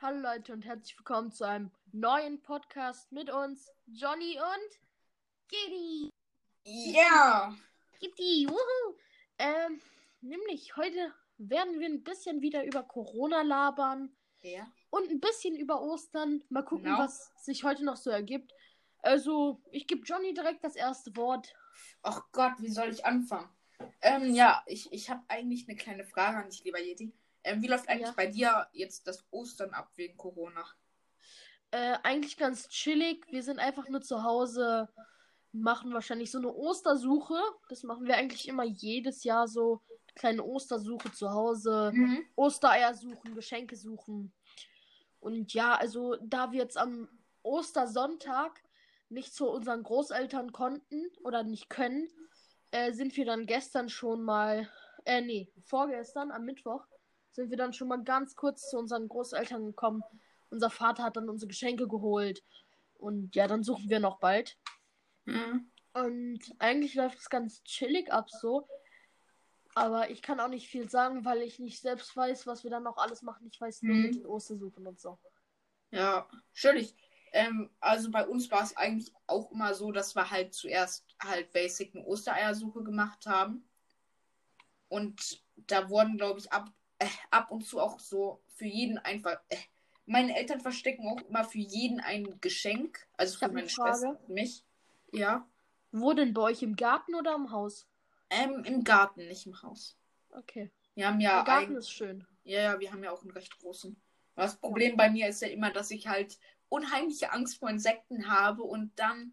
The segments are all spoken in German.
Hallo Leute und herzlich willkommen zu einem neuen Podcast mit uns, Johnny und Giddy. Ja. Giddy, wuhu. Ähm, nämlich heute werden wir ein bisschen wieder über Corona labern Ja. und ein bisschen über Ostern. Mal gucken, Genau. was sich heute noch so ergibt. Also, ich gebe Johnny direkt das erste Wort. Ach Gott, wie soll ich anfangen? Ähm, ja, ich, ich habe eigentlich eine kleine Frage an dich, lieber Yeti. Ähm, wie läuft eigentlich Ja. bei dir jetzt das Ostern ab wegen Corona? Äh, eigentlich ganz chillig. Wir sind einfach nur zu Hause, machen wahrscheinlich so eine Ostersuche. Das machen wir eigentlich immer jedes Jahr so. Kleine Ostersuche zu Hause. Mhm. Ostereier suchen, Geschenke suchen. Und ja, also da wir jetzt am Ostersonntag nicht zu unseren Großeltern konnten oder nicht können, äh, sind wir dann gestern schon mal, äh, nee, vorgestern am Mittwoch, sind wir dann schon mal ganz kurz zu unseren Großeltern gekommen. Unser Vater hat dann unsere Geschenke geholt. Und ja, dann suchen wir noch bald. Mhm. Und eigentlich läuft es ganz chillig ab so. Aber ich kann auch nicht viel sagen, weil ich nicht selbst weiß, was wir dann noch alles machen. Ich weiß nur Mhm. mit den Ostersuchen und so. Ja, natürlich. Ähm, also bei uns war es eigentlich auch immer so, dass wir halt zuerst halt basic eine Ostereiersuche gemacht haben. Und da wurden, glaube ich, ab, äh, ab und zu auch so für jeden einfach. Äh, meine Eltern verstecken auch immer für jeden ein Geschenk. Also für meine Schwester und mich. Ja. Wo denn bei euch im Garten oder im Haus? Ähm, im Garten, nicht im Haus. Okay. Wir haben ja Der Garten ein, ist schön. ja, ja, wir haben ja auch einen recht großen. Das Problem bei mir ist ja immer, dass ich halt unheimliche Angst vor Insekten habe und dann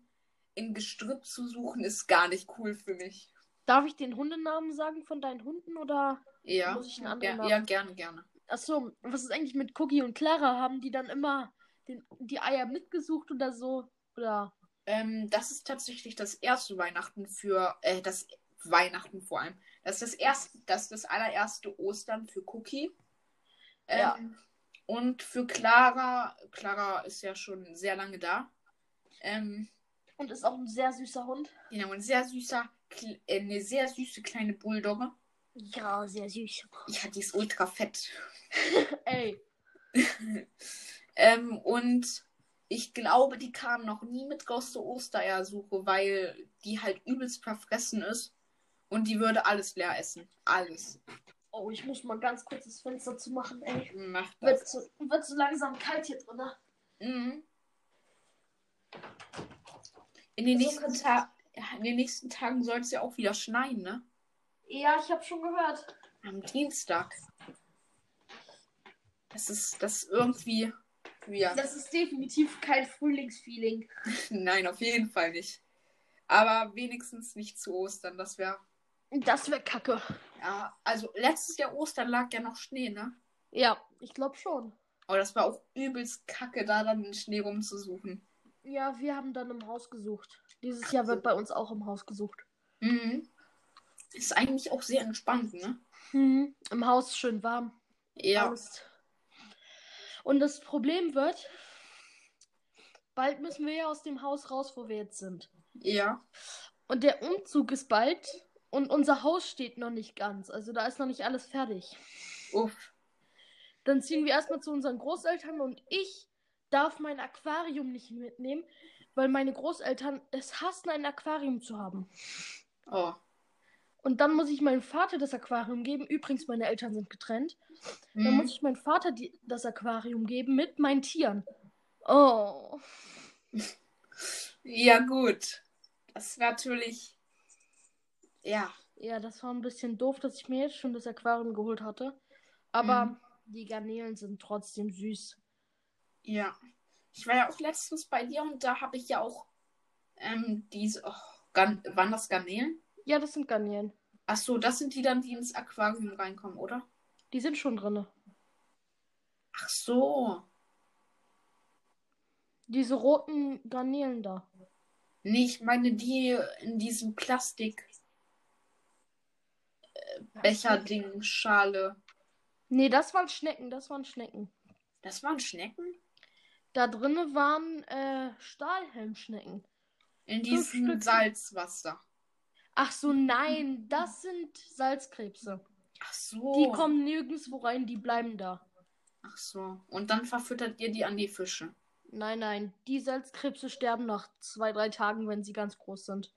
in Gestrüpp zu suchen ist gar nicht cool für mich. Darf ich den Hundenamen sagen von deinen Hunden oder? Ja, Muss ich einen anderen ger Namen? ja gerne, gerne. Achso, was ist eigentlich mit Cookie und Clara? Haben die dann immer den, die Eier mitgesucht oder so? Oder? Ähm, das ist tatsächlich das erste Weihnachten für, äh, das Weihnachten vor allem. Das ist das erste, das ist das allererste Ostern für Cookie. Ähm, Ja. Und für Clara, Clara ist ja schon sehr lange da. Ähm, Und ist auch ein sehr süßer Hund. genau, ein sehr süßer, eine sehr süße kleine Bulldogge. Ja, sehr süß. Ja, die ist ultra fett. Ey, ähm, und ich glaube, die kam noch nie mit raus zur Ostereiersuche, weil die halt übelst verfressen ist. Und die würde alles leer essen. Alles. oh, ich muss mal ganz kurz das Fenster zu machen, ey. Wird das. so, wird so langsam kalt hier drin. ne? Mhm. In den, So nächsten kannst- Ta ja, in den nächsten Tagen soll es ja auch wieder schneien, ne? Ja, ich habe schon gehört. Am Dienstag. Das ist das ist irgendwie. Ja. Das ist definitiv kein Frühlingsfeeling. Nein, auf jeden Fall nicht. Aber wenigstens nicht zu Ostern. Das wäre. Das wäre kacke. Ja, also letztes Jahr Ostern lag ja noch Schnee, ne? Ja, ich glaube schon. Aber das war auch übelst kacke, da dann den Schnee rumzusuchen. Ja, wir haben dann im Haus gesucht. Dieses Jahr wird bei uns auch im Haus gesucht. Mhm. Ist eigentlich auch sehr entspannt, ne? Mhm. Im Haus schön warm. Ja. Alles. Und das Problem wird, bald müssen wir ja aus dem Haus raus, wo wir jetzt sind. Ja. Und der Umzug ist bald und unser Haus steht noch nicht ganz. Also da ist noch nicht alles fertig. Uff. Dann ziehen wir erstmal zu unseren Großeltern und ich darf mein Aquarium nicht mitnehmen, weil meine Großeltern es hassen, ein Aquarium zu haben. Oh. Und dann muss ich meinem Vater das Aquarium geben. Übrigens, meine Eltern sind getrennt. Dann Mhm. muss ich meinem Vater die, das Aquarium geben mit meinen Tieren. Oh. Ja, gut. Das ist natürlich. Ja. Ja, das war ein bisschen doof, dass ich mir jetzt schon das Aquarium geholt hatte. Aber Mhm. die Garnelen sind trotzdem süß. Ja. Ich war ja auch letztens bei dir und da habe ich ja auch ähm, diese. Oh, Gan waren das Garnelen? Ja, das sind Garnelen. Ach so, das sind die dann, die ins Aquarium reinkommen, oder? Die sind schon drin. Ach so. Diese roten Garnelen da. Nee, ich meine die in diesem Plastik. äh, Becherding, Schale. Nee, das waren Schnecken, das waren Schnecken. Das waren Schnecken? Da drinnen waren äh, Stahlhelmschnecken. In diesem. Salzwasser. Ach so, nein, das sind Salzkrebse. Ach so. Die kommen nirgendwo rein, die bleiben da. Ach so. Und dann verfüttert ihr die an die Fische. Nein, nein. Die Salzkrebse sterben nach zwei, drei Tagen, wenn sie ganz groß sind.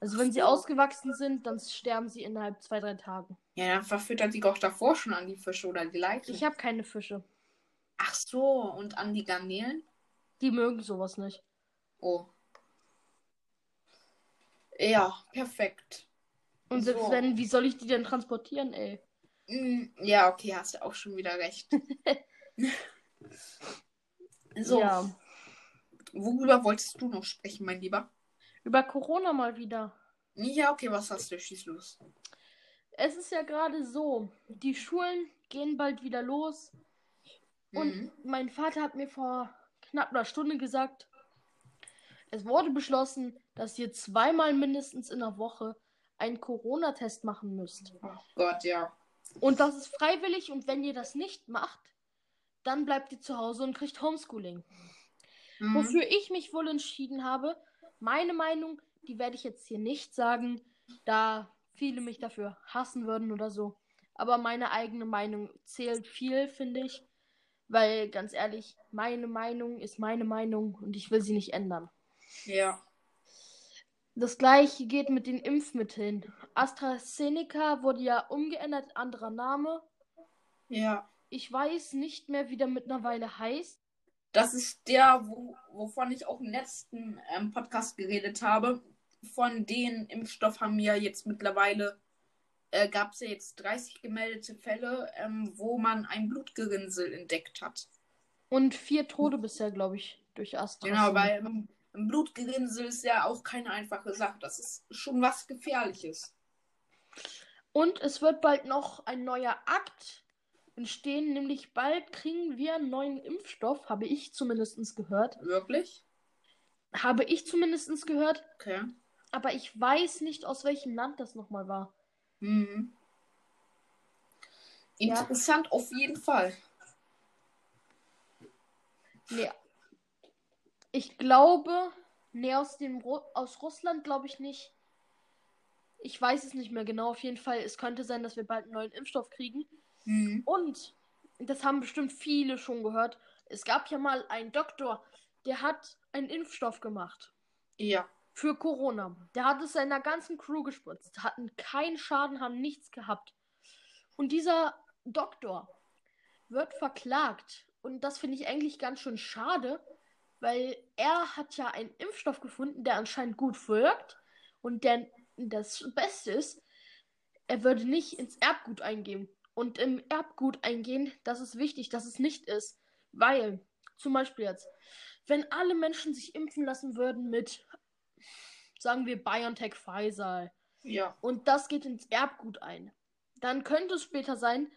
Also wenn sie ausgewachsen sind, dann sterben sie innerhalb zwei, drei Tagen. Ja, dann verfüttert die doch davor schon an die Fische oder die Leichen. Ich habe keine Fische. So, und an die Garnelen? Die mögen sowas nicht. Oh. Ja, perfekt. Und selbst So. wenn, wie soll ich die denn transportieren, ey? Mm, Ja, okay, hast du auch schon wieder recht. so, Ja. worüber wolltest du noch sprechen, mein Lieber? Über Corona mal wieder. Ja, okay, was hast du? Schieß los. Es ist ja gerade so, die Schulen gehen bald wieder los. Und Mhm. mein Vater hat mir vor knapp einer Stunde gesagt, es wurde beschlossen, dass ihr zweimal mindestens in der Woche einen Corona-Test machen müsst. Oh Gott, ja. Und das ist freiwillig und wenn ihr das nicht macht, dann bleibt ihr zu Hause und kriegt Homeschooling. Mhm. Wofür ich mich wohl entschieden habe, meine Meinung, die werde ich jetzt hier nicht sagen, da viele mich dafür hassen würden oder so. Aber meine eigene Meinung zählt viel, finde ich. Weil, ganz ehrlich, meine Meinung ist meine Meinung und ich will sie nicht ändern. Ja. Das gleiche geht mit den Impfmitteln. AstraZeneca wurde ja umgeändert, anderer Name. Ja. Ich weiß nicht mehr, wie der mittlerweile heißt. Das ist der, wo, wovon ich auch im letzten ähm, Podcast geredet habe. Von den Impfstoff haben wir jetzt mittlerweile, äh, gab es ja jetzt 30 gemeldete Fälle, ähm, wo man ein Blutgerinnsel entdeckt hat. Und vier Tode bisher, glaube ich, durch AstraZeneca. Genau, weil ähm, ein Blutgerinnsel ist ja auch keine einfache Sache. Das ist schon was Gefährliches. Und es wird bald noch ein neuer Akt entstehen, nämlich bald kriegen wir einen neuen Impfstoff, habe ich zumindest gehört. Wirklich? Habe ich zumindest gehört, Okay. aber ich weiß nicht, aus welchem Land das nochmal war. Ja. Interessant auf jeden Fall. Nee. Ich glaube, nee, aus dem Ru aus Russland glaube ich nicht. Ich weiß es nicht mehr genau. Auf jeden Fall, es könnte sein, dass wir bald einen neuen Impfstoff kriegen. Mhm. Und, das haben bestimmt viele schon gehört, es gab ja mal einen Doktor, der hat einen Impfstoff gemacht Ja. Für Corona. Der hat es seiner ganzen Crew gespritzt, hatten keinen Schaden, haben nichts gehabt. Und dieser Doktor wird verklagt. Und das finde ich eigentlich ganz schön schade, weil er hat ja einen Impfstoff gefunden, der anscheinend gut wirkt. Und der das Beste ist, er würde nicht ins Erbgut eingehen. Und im Erbgut eingehen, das ist wichtig, dass es nicht ist. Weil, zum Beispiel jetzt, wenn alle Menschen sich impfen lassen würden mit, sagen wir, BioNTech Pfizer, Ja. und das geht ins Erbgut ein, dann könnte es später sein,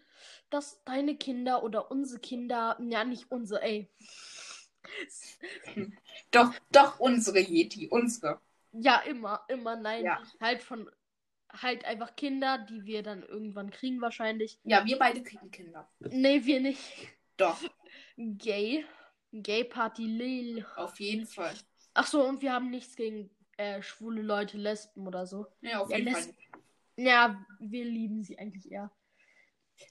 dass deine Kinder oder unsere Kinder, ja nicht unsere, ey, Doch, doch unsere Yeti, unsere. ja immer, immer, nein, Ja. halt von, halt einfach Kinder, die wir dann irgendwann kriegen wahrscheinlich. Ja, wir beide kriegen Kinder. Nee, wir nicht. Doch, Gay. Gay Party Lil. auf jeden Fall. Ach so, und wir haben nichts gegen äh, schwule Leute, Lesben oder so. Ja, auf Ja, jeden lässt- Fall. Ja, wir lieben sie eigentlich eher.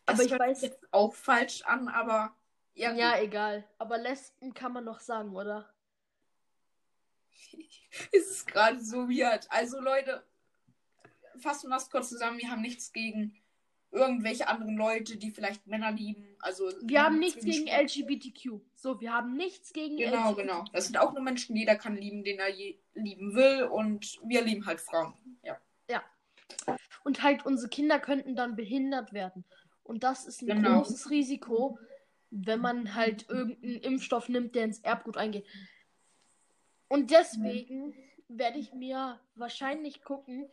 Das aber ich hört weiß- jetzt auch falsch an, aber ja, Ja, egal. Aber Lesben kann man noch sagen, oder? es ist gerade so weird. Also Leute, fassen wir das kurz zusammen. Wir haben nichts gegen irgendwelche anderen Leute, die vielleicht Männer lieben. Also Wir haben nichts gegen LGBTQ. So, wir haben nichts gegen Genau, LGBTQ. genau. Das sind auch nur Menschen, jeder kann lieben, den er lieben will. Und wir lieben halt Frauen. Ja. Und halt unsere Kinder könnten dann behindert werden. Und das ist ein Genau. großes Risiko, wenn man halt irgendeinen Impfstoff nimmt, der ins Erbgut eingeht. Und deswegen werde ich mir wahrscheinlich gucken,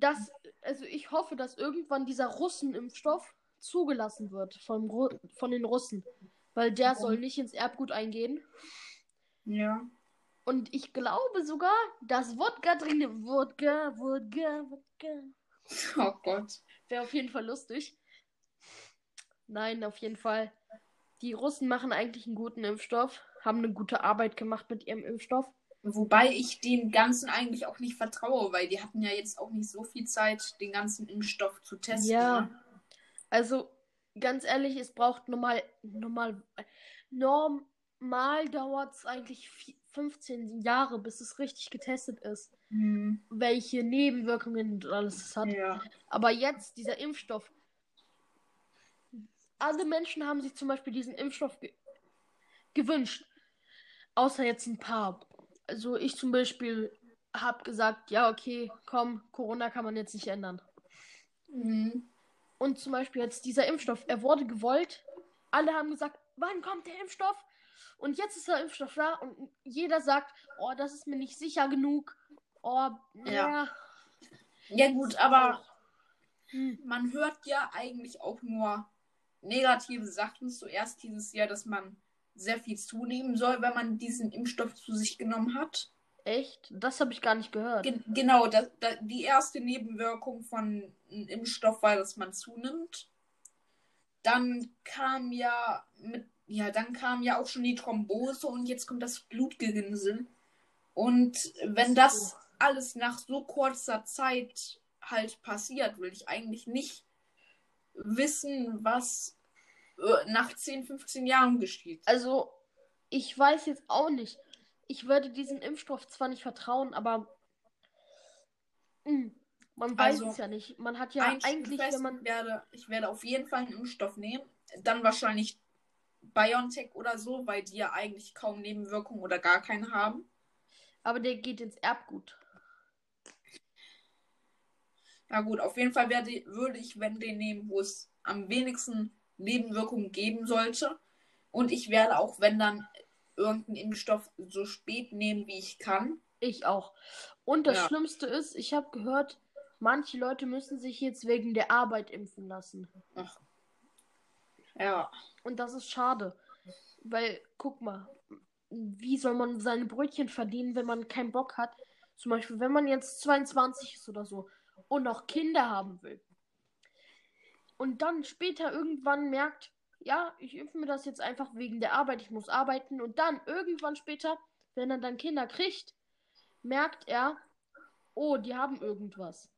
dass, also ich hoffe, dass irgendwann dieser Russen-Impfstoff zugelassen wird vom, Ru- von den Russen. Weil der soll nicht ins Erbgut eingehen. Ja. Und ich glaube sogar, dass Wodka drin Wodka, Wodka, Wodka. Oh Gott. Wäre auf jeden Fall lustig. Nein, auf jeden Fall. Die Russen machen eigentlich einen guten Impfstoff, haben eine gute Arbeit gemacht mit ihrem Impfstoff. Wobei ich dem Ganzen eigentlich auch nicht vertraue, weil die hatten ja jetzt auch nicht so viel Zeit, den ganzen Impfstoff zu testen. Ja. Ne? Also, ganz ehrlich, es braucht normal, normal, normal dauert es eigentlich 15 Jahre, bis es richtig getestet ist, Mhm. welche Nebenwirkungen und alles es hat. Ja. Aber jetzt, dieser Impfstoff. Alle Menschen haben sich zum Beispiel diesen Impfstoff ge gewünscht. Außer jetzt ein paar. Also ich zum Beispiel habe gesagt, ja, okay, komm, Corona kann man jetzt nicht ändern. Mhm. Und zum Beispiel jetzt dieser Impfstoff, er wurde gewollt. Alle haben gesagt, wann kommt der Impfstoff? Und jetzt ist der Impfstoff da und jeder sagt, oh, das ist mir nicht sicher genug. Oh, Ja. ja. Gut, aber Hm. man hört ja eigentlich auch nur negative Sachen. Zuerst dieses Jahr, dass man sehr viel zunehmen soll, wenn man diesen Impfstoff zu sich genommen hat. Echt? Das habe ich gar nicht gehört. Ge genau, das, da, die erste Nebenwirkung von einem Impfstoff war, dass man zunimmt. Dann kam ja mit, ja, dann kam ja auch schon die Thrombose und jetzt kommt das Blutgerinnsel. Und wenn das alles nach so kurzer Zeit halt passiert, will ich eigentlich nicht wissen, was nach 10, 15 Jahren geschieht. Also, ich weiß jetzt auch nicht. Ich würde diesem Impfstoff zwar nicht vertrauen, aber mh, man weiß Also, es ja nicht. Man hat ja eigentlich, wenn man ich, werde, ich werde auf jeden Fall einen Impfstoff nehmen. Dann wahrscheinlich BioNTech oder so, weil die ja eigentlich kaum Nebenwirkungen oder gar keine haben. aber der geht ins Erbgut. Ja gut, auf jeden Fall werde, würde ich, wenn den nehmen, wo es am wenigsten Nebenwirkungen geben sollte. Und ich werde auch, wenn dann irgendeinen Impfstoff so spät nehmen, wie ich kann. Ich auch. Und das Ja. Schlimmste ist, ich habe gehört, manche Leute müssen sich jetzt wegen der Arbeit impfen lassen. Ja. Und das ist schade. Weil, guck mal, wie soll man seine Brötchen verdienen, wenn man keinen Bock hat? Zum Beispiel, wenn man jetzt 22 ist oder so und noch Kinder haben will. Und dann später irgendwann merkt, ja, ich impfe mir das jetzt einfach wegen der Arbeit, ich muss arbeiten. Und dann irgendwann später, wenn er dann Kinder kriegt, merkt er, oh, die haben irgendwas.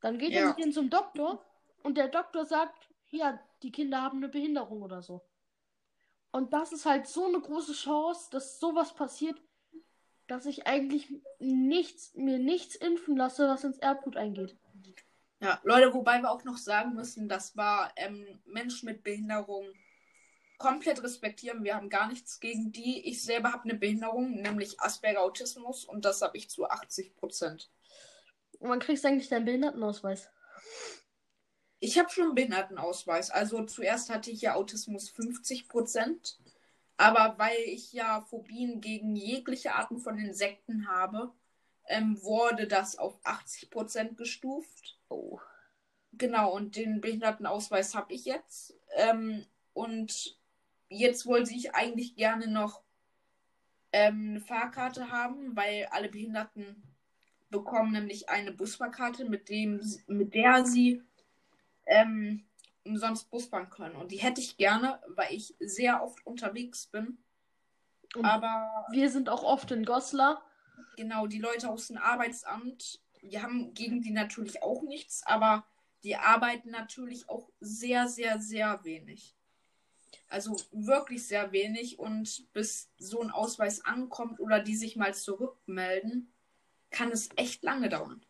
Dann geht er Ja. mit denen zum Doktor und der Doktor sagt, ja, die Kinder haben eine Behinderung oder so. Und das ist halt so eine große Chance, dass sowas passiert, dass ich eigentlich nichts, mir nichts impfen lasse, was ins Erbgut eingeht. Ja, Leute, wobei wir auch noch sagen müssen, das war ähm, Menschen mit Behinderung komplett respektieren. Wir haben gar nichts gegen die. Ich selber habe eine Behinderung, nämlich Asperger Autismus und das habe ich zu 80 Prozent. Und wann kriegst du eigentlich deinen Behindertenausweis? Ich habe schon einen Behindertenausweis. Also zuerst hatte ich ja Autismus 50 Prozent. Aber weil ich ja Phobien gegen jegliche Arten von Insekten habe, ähm, wurde das auf 80 Prozent gestuft. Oh. Genau, und den Behindertenausweis habe ich jetzt. Ähm, und jetzt wollte ich eigentlich gerne noch ähm, eine Fahrkarte haben, weil alle Behinderten bekommen nämlich eine Busfahrkarte, mit, dem, mit der sie ähm, umsonst Bus fahren können. Und die hätte ich gerne, weil ich sehr oft unterwegs bin. Und Aber wir sind auch oft in Goslar. Genau, die Leute aus dem Arbeitsamt, wir haben gegen die natürlich auch nichts, aber die arbeiten natürlich auch sehr, sehr, sehr wenig. Also wirklich sehr wenig und bis so ein Ausweis ankommt oder die sich mal zurückmelden, kann es echt lange dauern.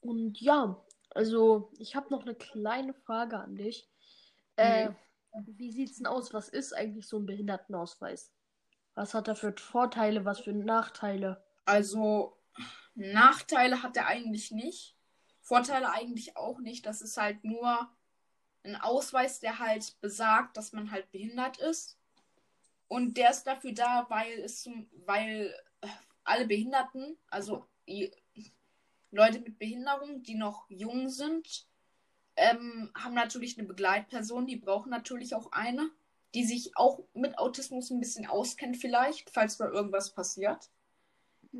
Und ja, also ich habe noch eine kleine Frage an dich. Äh, wie sieht's denn aus? Was ist eigentlich so ein Behindertenausweis? Was hat er für Vorteile, was für Nachteile? Also Nachteile hat er eigentlich nicht. Vorteile eigentlich auch nicht. Das ist halt nur ein Ausweis, der halt besagt, dass man halt behindert ist. Und der ist dafür da, weil es weil äh, alle Behinderten, also Leute mit Behinderung, die noch jung sind, ähm, haben natürlich eine Begleitperson, die brauchen natürlich auch eine, die sich auch mit Autismus ein bisschen auskennt, vielleicht, falls mal irgendwas passiert.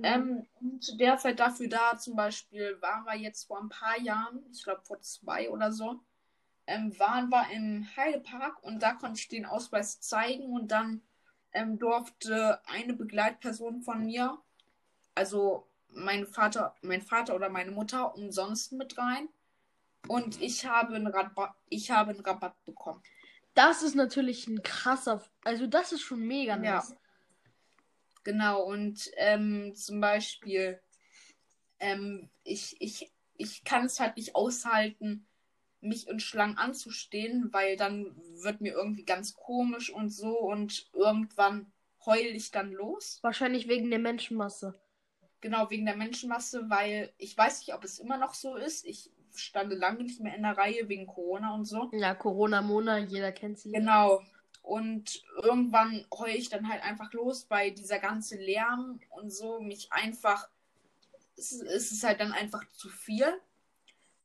Ähm, und der ist halt dafür da, zum Beispiel waren wir jetzt vor ein paar Jahren, ich glaube vor zwei oder so, ähm, waren wir im Heidepark und da konnte ich den Ausweis zeigen und dann ähm, durfte eine Begleitperson von mir, also mein Vater, mein Vater oder meine Mutter, umsonst mit rein. Und ich habe einen Rabatt, ich habe einen Rabatt bekommen. Das ist natürlich ein krasser. Also, das ist schon mega Ja. nice. Genau, und ähm, zum Beispiel, ähm, ich, ich, ich kann es halt nicht aushalten, mich in Schlangen anzustehen, weil dann wird mir irgendwie ganz komisch und so und irgendwann heul ich dann los. Wahrscheinlich wegen der Menschenmasse. Genau, wegen der Menschenmasse, weil ich weiß nicht, ob es immer noch so ist. Ich stand lange nicht mehr in der Reihe wegen Corona und so. Ja, Corona-Mona, jeder kennt sie. Genau. Und irgendwann heul ich dann halt einfach los, weil dieser ganze Lärm und so mich einfach. Es, es ist halt dann einfach zu viel.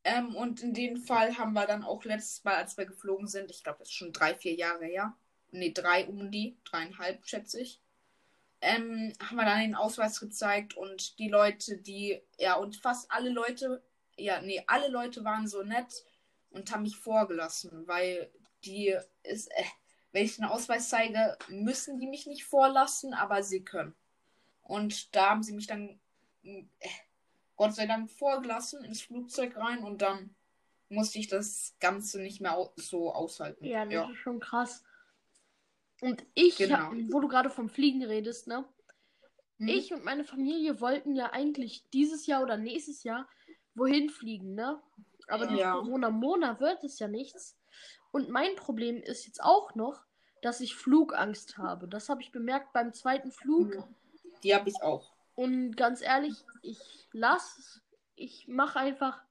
Ähm, und in dem Fall haben wir dann auch letztes Mal, als wir geflogen sind, ich glaube, das ist schon drei, vier Jahre her. Ne, drei um die, dreieinhalb, schätze ich. Ähm, haben wir dann den Ausweis gezeigt und die Leute, die, ja, und fast alle Leute, ja, nee, alle Leute waren so nett und haben mich vorgelassen, weil die ist, äh, wenn ich den Ausweis zeige, müssen die mich nicht vorlassen, aber sie können. Und da haben sie mich dann, äh, Gott sei Dank, vorgelassen ins Flugzeug rein und dann musste ich das Ganze nicht mehr so aushalten. Ja, das ja. ist schon krass. Und ich, Genau. wo du gerade vom Fliegen redest, ne? Hm? Ich und meine Familie wollten ja eigentlich dieses Jahr oder nächstes Jahr wohin fliegen, ne? Aber durch Ja. Corona-Mona wird es ja nichts. Und mein Problem ist jetzt auch noch, dass ich Flugangst habe. Das habe ich bemerkt beim zweiten Flug. Die habe ich auch. Und ganz ehrlich, ich lass, ich mache einfach,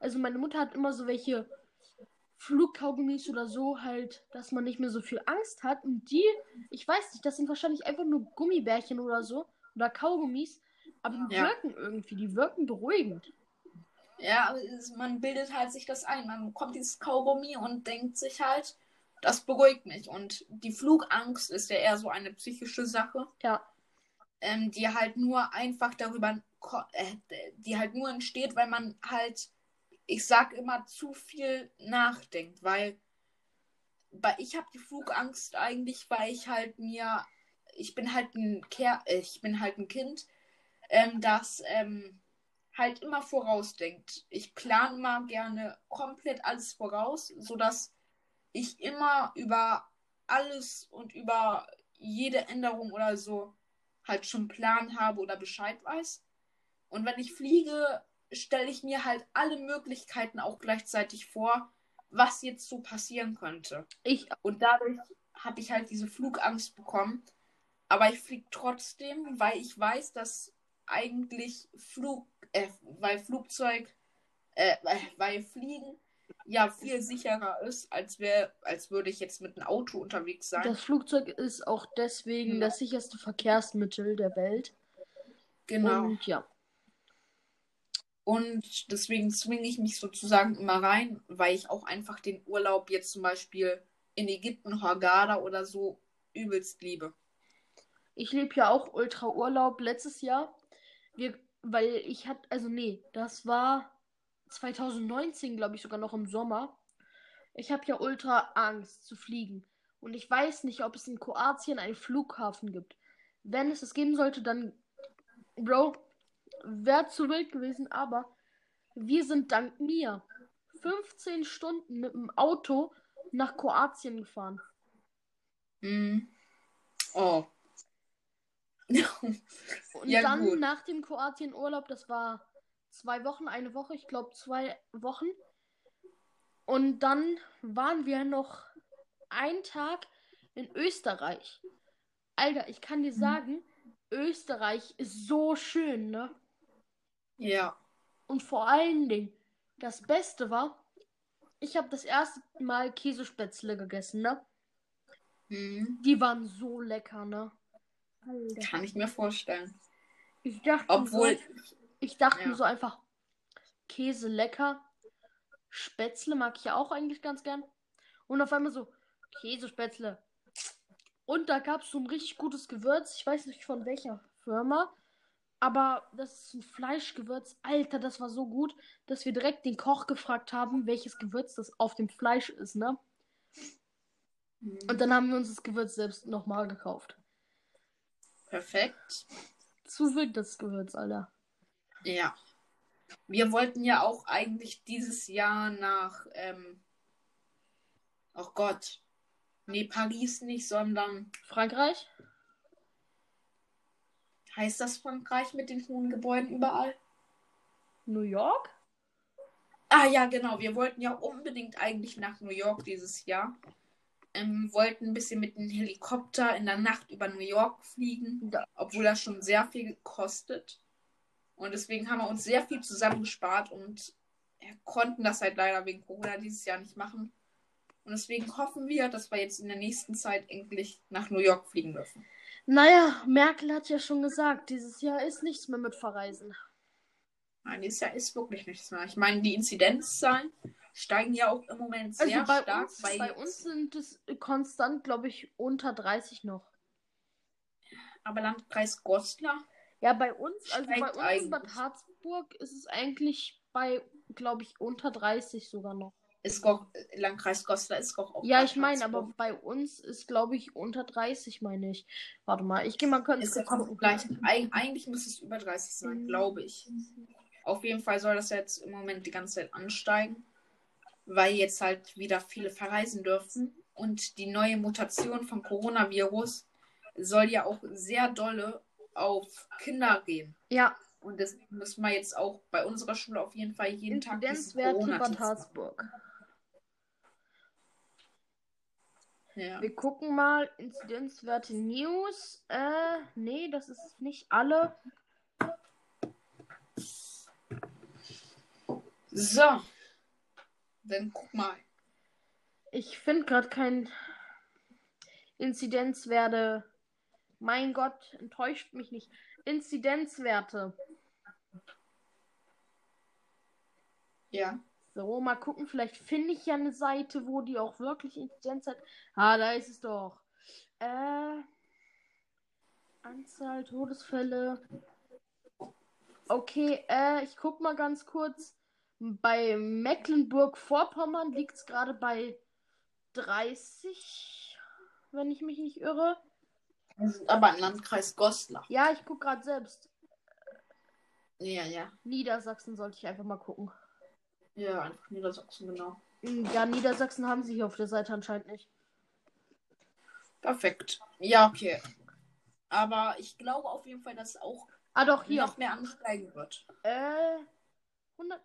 also meine Mutter hat immer so welche Flugkaugummis oder so halt, dass man nicht mehr so viel Angst hat. Und die, ich weiß nicht, das sind wahrscheinlich einfach nur Gummibärchen oder so oder Kaugummis, aber die Ja. wirken irgendwie, die wirken beruhigend. Ja, man bildet halt sich das ein. Man bekommt dieses Kaugummi und denkt sich halt, das beruhigt mich. Und die Flugangst ist ja eher so eine psychische Sache, Ja, ähm, die halt nur einfach darüber, äh, die halt nur entsteht, weil man halt, ich sag immer, zu viel nachdenkt. Weil, weil ich habe die Flugangst eigentlich, weil ich halt mir, ich bin halt ein Ker äh, ich bin halt ein Kind, ähm, das ähm, halt immer vorausdenkt. Ich plane immer gerne komplett alles voraus, sodass ich immer über alles und über jede Änderung oder so halt schon Plan habe oder Bescheid weiß. Und wenn ich fliege, stelle ich mir halt alle Möglichkeiten auch gleichzeitig vor, was jetzt so passieren könnte. ich, Und dadurch habe ich halt diese Flugangst bekommen. Aber ich fliege trotzdem, weil ich weiß, dass eigentlich Flug, äh, weil Flugzeug, äh, weil Fliegen ja viel sicherer ist, als wär, als würde ich jetzt mit einem Auto unterwegs sein. das Flugzeug ist auch deswegen Ja. das sicherste Verkehrsmittel der Welt. genau. Und ja, Und deswegen zwinge ich mich sozusagen immer rein, weil ich auch einfach den Urlaub jetzt zum Beispiel in Ägypten, Hurghada oder so übelst liebe. Ich lebe ja auch Ultra Urlaub letztes Jahr. Wir, weil ich hatte, also nee, das war 2019, glaube ich, sogar noch im Sommer. Ich habe ja ultra Angst zu fliegen. Und ich weiß nicht, ob es in Kroatien einen Flughafen gibt. Wenn es es geben sollte, dann, Bro, wäre zu wild gewesen, aber wir sind dank mir 15 Stunden mit dem Auto nach Kroatien gefahren. Hm. Oh. Und Ja, dann gut. nach dem Kroatien-Urlaub, das war zwei Wochen, eine Woche, ich glaube zwei Wochen. Und dann waren wir noch einen Tag in Österreich. Alter, ich kann dir Mhm. sagen, Österreich ist so schön, ne? Ja. Und vor allen Dingen, das Beste war, ich habe das erste Mal Käsespätzle gegessen, ne? Hm. Die waren so lecker, ne? Alter. Kann ich mir vorstellen. Ich dachte Obwohl, so, ich dachte Ja. mir so einfach, Käse lecker. Spätzle mag ich ja auch eigentlich ganz gern. Und auf einmal so, Käsespätzle. Und da gab es so ein richtig gutes Gewürz. Ich weiß nicht von welcher Firma. Aber das ist ein Fleischgewürz. Alter, das war so gut, dass wir direkt den Koch gefragt haben, welches Gewürz das auf dem Fleisch ist, ne? Und dann haben wir uns das Gewürz selbst nochmal gekauft. perfekt. Zu wild das Gewürz, Alter. Ja. Wir wollten ja auch eigentlich dieses Jahr nach, ähm, oh Gott, nee, Paris nicht, sondern Frankreich? Heißt das Frankreich mit den hohen Gebäuden überall? New York? Ah ja, genau. Wir wollten ja unbedingt eigentlich nach New York dieses Jahr. Ähm, wollten ein bisschen mit dem Helikopter in der Nacht über New York fliegen, obwohl das schon sehr viel kostet. Und deswegen haben wir uns sehr viel zusammengespart und konnten das halt leider wegen Corona dieses Jahr nicht machen. Und deswegen hoffen wir, dass wir jetzt in der nächsten Zeit endlich nach New York fliegen dürfen. Naja, Merkel hat ja schon gesagt, dieses Jahr ist nichts mehr mit Verreisen. Nein, dieses Jahr ist wirklich nichts mehr. Ich meine, die Inzidenzzahlen steigen ja auch im Moment sehr Also bei stark. uns, bei jetzt- uns sind es konstant, glaube ich, unter 30 noch. aber Landkreis Goslar Ja, bei uns, also bei uns in Bad. Harzburg ist es eigentlich bei, glaube ich, unter 30 sogar noch. Ist Goch, Landkreis Goslar ist Goch auch Ja, ich meine, aber bei uns ist, glaube ich, unter 30, meine ich. Warte mal, ich gehe mal kurz ist gucken. gleich. Eig eigentlich müsste es über 30 Mhm. sein, glaube ich. Auf jeden Fall soll das jetzt im Moment die ganze Zeit ansteigen, weil jetzt halt wieder viele verreisen dürfen. Und die neue Mutation vom Coronavirus soll ja auch sehr dolle auf Kinder gehen. Ja, Und das müssen wir jetzt auch bei unserer Schule auf jeden Fall jeden Tag diesen Corona-Test. Harzburg. Ja. Wir gucken mal Inzidenzwerte News. Äh, nee, das ist nicht alle. So. Dann guck mal. Ich finde gerade kein Inzidenzwerte. Mein Gott, enttäuscht mich nicht. Inzidenzwerte. Ja. So, mal gucken, vielleicht finde ich ja eine Seite, wo die auch wirklich Inzidenz hat. Ah, da ist es doch. Äh, Anzahl Todesfälle. Okay, äh, ich guck mal ganz kurz. Bei Mecklenburg-Vorpommern liegt es gerade bei 30, wenn ich mich nicht irre. Wir sind aber im Landkreis Goslar. Ja, ich guck gerade selbst. Ja, ja. Niedersachsen sollte ich einfach mal gucken. Ja, einfach Niedersachsen, genau. Hm, Ja, Niedersachsen haben sie hier auf der Seite anscheinend nicht. Perfekt. Ja, okay. Aber ich glaube auf jeden Fall, dass es auch Ah, doch, hier. noch mehr ansteigen wird. Äh, 100,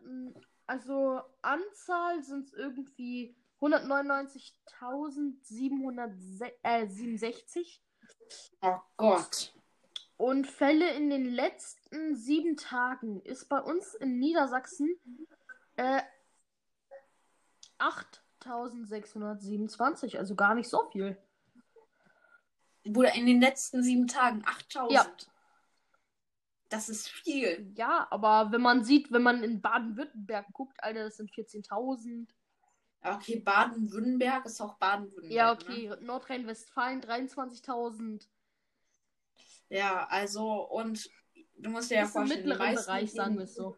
also Anzahl sind es irgendwie 199.767 Oh Gott. und Fälle in den letzten sieben Tagen ist bei uns in Niedersachsen äh, 8.627, also gar nicht so viel. Bruder, in den letzten sieben Tagen 8000. Ja. Das ist viel. Ja, aber wenn man sieht, wenn man in Baden-Württemberg guckt, Alter, das sind 14.000. Okay, Baden-Württemberg ist auch Baden-Württemberg. Ja, Ne? okay, Nordrhein-Westfalen 23.000. Ja, also, und du musst dir ja im vorstellen, die mittleren Bereich, sagen wir es so.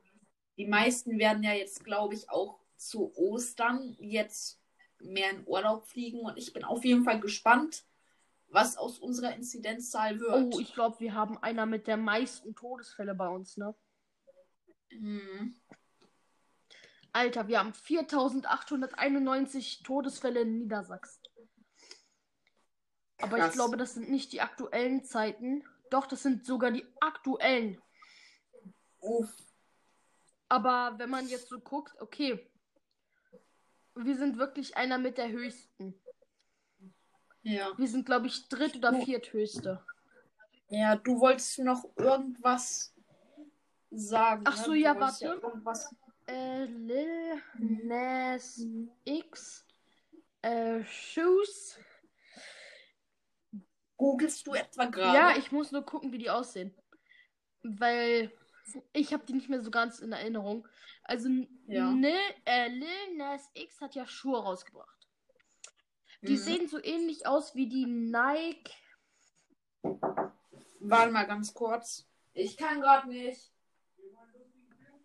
Die meisten werden ja jetzt, glaube ich, auch zu Ostern jetzt mehr in Urlaub fliegen. Und ich bin auf jeden Fall gespannt, was aus unserer Inzidenzzahl wird. Oh, ich glaube, wir haben einer mit der meisten Todesfälle bei uns, ne? Hm. Alter, wir haben 4891 Todesfälle in Niedersachsen. Aber ich Krass. glaube, das sind nicht die aktuellen Zeiten. Doch, das sind sogar die aktuellen. Uff. Aber wenn man jetzt so guckt, okay, wir sind wirklich einer mit der höchsten. Ja. Wir sind, glaube ich, dritt- oder vierthöchste. Ja, du wolltest noch irgendwas sagen. Ach ne? so, Du ja, warte. irgendwas... Äh, Lil Nas X. Äh, Shoes. Googlest du etwa gerade? Ja, ich muss nur gucken, wie die aussehen. Weil ich habe die nicht mehr so ganz in Erinnerung. Also, Ja. ne, äh, Lil Nas X hat ja Schuhe rausgebracht. Die Mhm. sehen so ähnlich aus wie die Nike. Warte mal ganz kurz. Ich kann gerade nicht.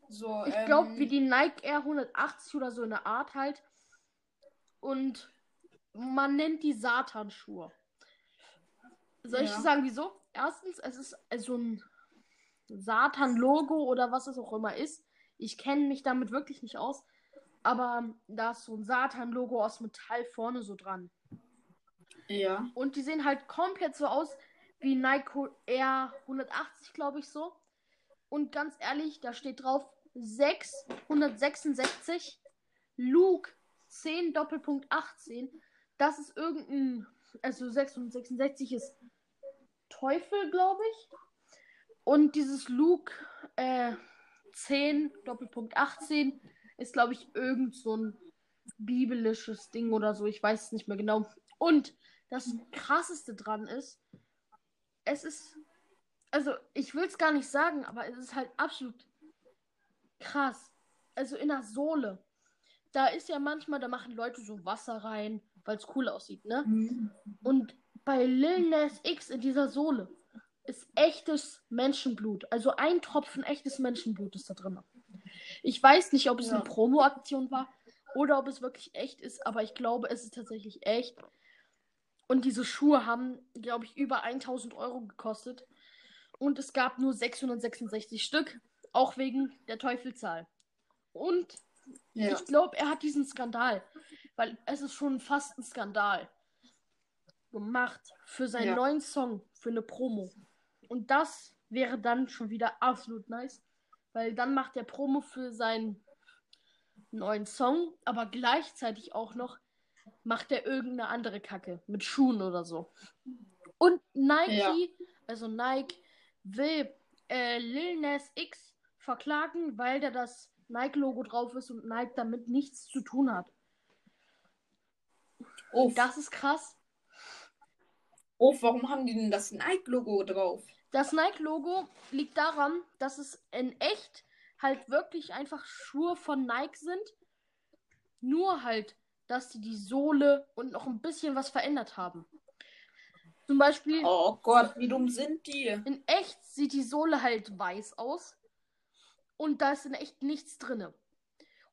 So, Ich ähm, glaube, wie die Nike Air 180 oder so eine Art halt. Und man nennt die Satan-Schuhe. Soll ich Ja. dir sagen, wieso? Erstens, es ist so ein Satan-Logo oder was es auch immer ist. Ich kenne mich damit wirklich nicht aus. Aber da ist so ein Satan-Logo aus Metall vorne so dran. Ja. Und die sehen halt komplett so aus wie Nike Air 180, glaube ich so. Und ganz ehrlich, da steht drauf 666 Luke 10 Doppelpunkt 18. Das ist irgendein, also 666 ist Teufel, glaube ich. Und dieses Luke äh, 10 Doppelpunkt 18 ist, glaube ich, irgend so ein biblisches Ding oder so. Ich weiß es nicht mehr genau. Und das krasseste dran ist, es ist, also ich will es gar nicht sagen, aber es ist halt absolut krass. Also in der Sohle. Da ist ja manchmal, da machen Leute so Wasser rein, weil es cool aussieht, ne? Mhm. Und bei Lil Nas X in dieser Sohle ist echtes Menschenblut. Also ein Tropfen echtes Menschenblut ist da drin. Ich weiß nicht, ob es Ja. eine Promo-Aktion war oder ob es wirklich echt ist, aber ich glaube, es ist tatsächlich echt. Und diese Schuhe haben, glaube ich, über 1000 Euro gekostet. Und es gab nur 666 Stück, auch wegen der Teufelzahl. Und Ja. ich glaube, er hat diesen Skandal, weil es ist schon fast ein Skandal gemacht für seinen Ja. neuen Song, für eine Promo. Und das wäre dann schon wieder absolut nice, weil dann macht er Promo für seinen neuen Song, aber gleichzeitig auch noch macht er irgendeine andere Kacke mit Schuhen oder so. Und Nike, Ja. also Nike, will äh, Lil Nas X verklagen, weil da das Nike-Logo drauf ist und Nike damit nichts zu tun hat. Oh, Das ist krass. oh, warum haben die denn das Nike-Logo drauf? Das Nike-Logo liegt daran, dass es in echt halt wirklich einfach Schuhe von Nike sind. Nur halt, dass sie die Sohle und noch ein bisschen was verändert haben. Zum Beispiel, Oh Gott, wie dumm sind die? in echt sieht die Sohle halt weiß aus. Und da ist in echt nichts drinne.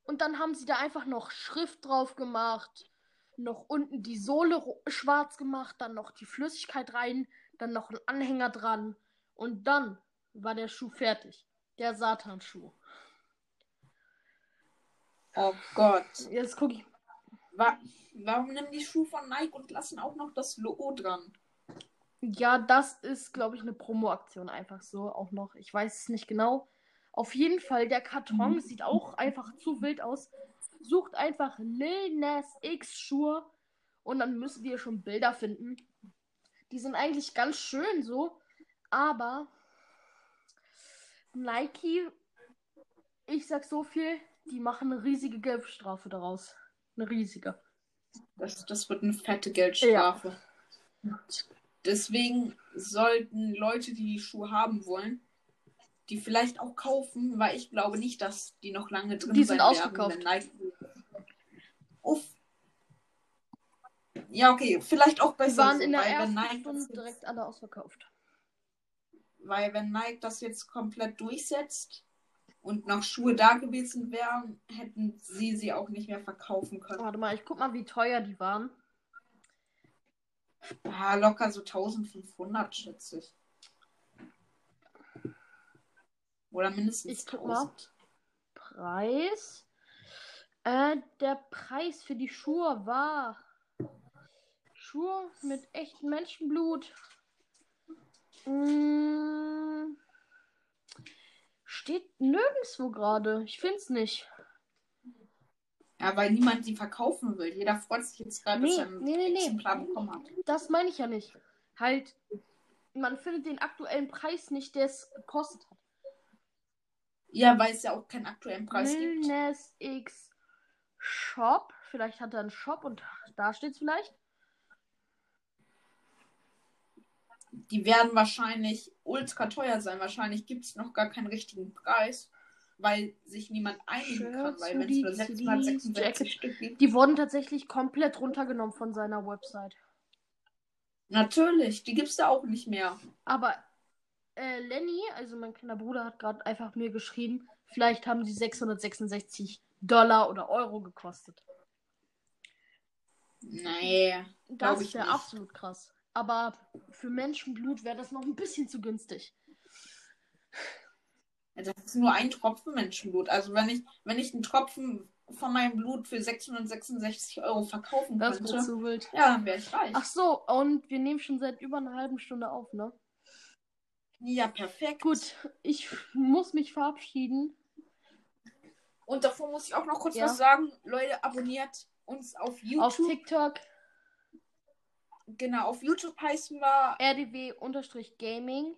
Und dann haben sie da einfach noch Schrift drauf gemacht. Noch unten die Sohle schwarz gemacht. Dann noch die Flüssigkeit rein. Dann noch ein Anhänger dran. Und dann war der Schuh fertig. Der Satanschuh. Oh Gott. Jetzt gucke ich. Wa warum nehmen die Schuhe von Nike und lassen auch noch das Logo dran? Ja, das ist, glaube ich, eine Promo-Aktion einfach so auch noch. Ich weiß es nicht genau. Auf jeden Fall, der Karton sieht auch einfach zu wild aus. Sucht einfach Lil Nas X Schuhe und dann müsst ihr schon Bilder finden. Die sind eigentlich ganz schön so, aber Nike, ich sag so viel, die machen eine riesige Geldstrafe daraus. Eine riesige. Das, das wird eine fette Geldstrafe. Deswegen sollten Leute, die die Schuhe haben wollen, die vielleicht auch kaufen, weil ich glaube nicht, dass die noch lange drin Die sind sein ausverkauft. Werden, Nike... Uff. Ja, okay, vielleicht auch Die besser waren in der ersten Nike Stunde direkt alle ausverkauft. Weil wenn Nike das jetzt komplett durchsetzt und noch Schuhe da gewesen wären, hätten sie sie auch nicht mehr verkaufen können. Warte mal, ich guck mal, wie teuer die waren. Ja, locker so 1500, schätze ich. Oder mindestens Ich guck mal. 1000. Preis. Äh, der Preis für die Schuhe war Schuhe mit echtem Menschenblut. Mm, steht nirgendwo gerade. Ich find's nicht. Ja, weil niemand die verkaufen will. Jeder freut sich jetzt gerade, dass Nee, er ein nee, nee, nee. Exemplar bekommen hat. Das meine ich ja nicht. Halt, man findet den aktuellen Preis nicht, der es gekostet hat. Ja, weil es ja auch keinen aktuellen Preis Lil gibt. X Shop. Vielleicht hat er einen Shop und da steht's vielleicht. Die werden wahrscheinlich ultra teuer sein. Wahrscheinlich gibt es noch gar keinen richtigen Preis, weil sich niemand einigen kann. Weil wenn es nur Hoodies, 666 Jackets. Stück gibt. Die wurden tatsächlich komplett runtergenommen von seiner Website. Natürlich, die gibt es da auch nicht mehr. Aber äh, Lenny, also mein kleiner Bruder, hat gerade einfach mir geschrieben, vielleicht haben sie 666 Dollar oder Euro gekostet. Nee. Das wäre nicht. absolut krass. Aber für Menschenblut wäre das noch ein bisschen zu günstig. Das ist nur ein Tropfen Menschenblut. Also wenn ich, wenn ich einen Tropfen von meinem Blut für 666 Euro verkaufen Das könnte, zu wild. ja, dann wäre ich reich. Ach so, und wir nehmen schon seit über einer halben Stunde auf, ne? Ja, perfekt. Gut, ich muss mich verabschieden. Und davor muss ich auch noch kurz Ja. was sagen. Leute, abonniert uns auf YouTube. Auf TikTok genau, auf YouTube heißen wir. rdw-gaming.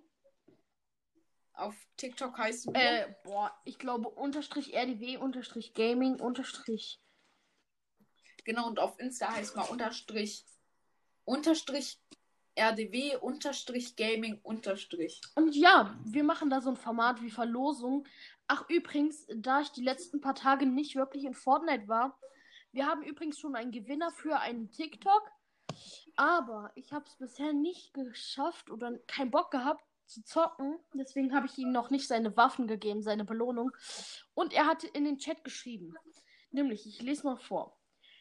Auf TikTok heißen wir. Äh, boah, ich glaube unterstrich rdw unterstrich gaming unterstrich. Genau, und auf Insta heißt wir unterstrich. Unterstrich RDW unterstrich Gaming unterstrich. Und ja, wir machen da so ein Format wie Verlosung. Ach, übrigens, da ich die letzten paar Tage nicht wirklich in Fortnite war, wir haben übrigens schon einen Gewinner für einen TikTok. Aber ich habe es bisher nicht geschafft oder keinen Bock gehabt zu zocken. Deswegen habe ich ihm noch nicht seine Waffen gegeben, seine Belohnung. Und er hatte in den Chat geschrieben. Nämlich, ich lese mal vor.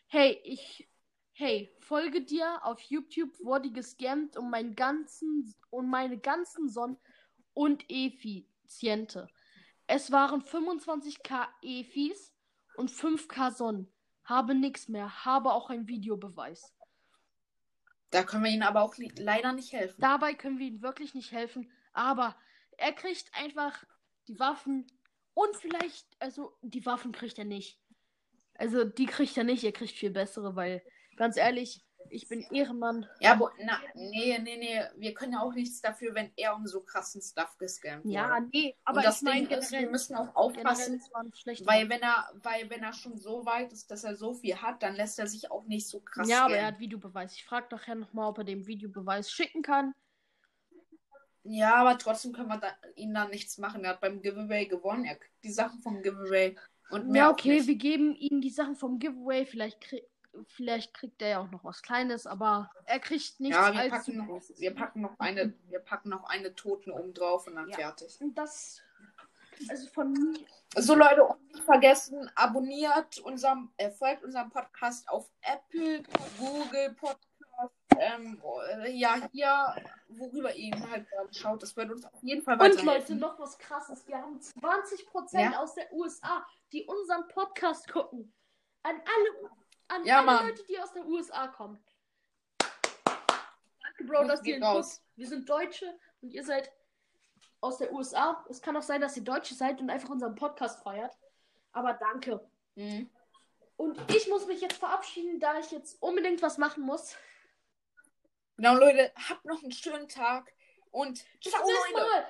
Hey, ich. Hey, folge dir. Auf YouTube wurde gescammt um meinen ganzen um meine ganzen Sonnen und Effiziente. Es waren 25k Efis und 5k Sonnen. Habe nix mehr. Habe auch einen Videobeweis. Da können wir Ihnen aber auch leider nicht helfen. Dabei können wir ihm wirklich nicht helfen. Aber er kriegt einfach die Waffen und vielleicht, also die Waffen kriegt er nicht. Also die kriegt er nicht, er kriegt viel bessere, weil ganz ehrlich, ich bin Ehrenmann. Ja, aber na, nee, nee, nee. Wir können ja auch nichts dafür, wenn er um so krassen Stuff gescammt Ja, wurde. nee, Aber aber das ich meine Ding ist, wir müssen auch aufpassen, weil wenn er, weil wenn er schon so weit ist, dass er so viel hat, dann lässt er sich auch nicht so krass ja, aber er hat Videobeweis. Ich frage nachher nochmal, ob er den Videobeweis schicken kann. Ja, aber trotzdem können wir da, ihn dann nichts machen. Er hat beim Giveaway gewonnen. Er kriegt die Sachen vom Giveaway und mehr Ja, okay, wir geben ihm die Sachen vom Giveaway. Vielleicht, krieg, vielleicht kriegt er ja auch noch was Kleines, aber er kriegt nichts Ja, wir allzu packen, noch, Großes. wir, packen noch eine, wir packen noch eine Toten oben drauf und dann Ja. fertig. Und das, also von mir, So Leute, und nicht vergessen, abonniert unserem, äh, folgt unserem Podcast auf Apple, Google Podcast, ähm, äh, ja, hier, worüber ihr halt gerade schaut. Das wird uns auf jeden Fall Und weiterhelfen. Leute, noch was krasses. Wir haben 20% Ja? aus der USA, die unseren Podcast gucken. An alle, an Ja, alle Mann. Leute, die aus der USA kommen. Danke, Bro, Das dass ihr guckt. Wir sind Deutsche und ihr seid aus der USA. Es kann auch sein, dass ihr Deutsche seid und einfach unseren Podcast feiert. Aber danke. Mhm. Und ich muss mich jetzt verabschieden, da ich jetzt unbedingt was machen muss. Genau, Leute, habt noch einen schönen Tag und Bis ciao, zum nächsten Leute. Mal.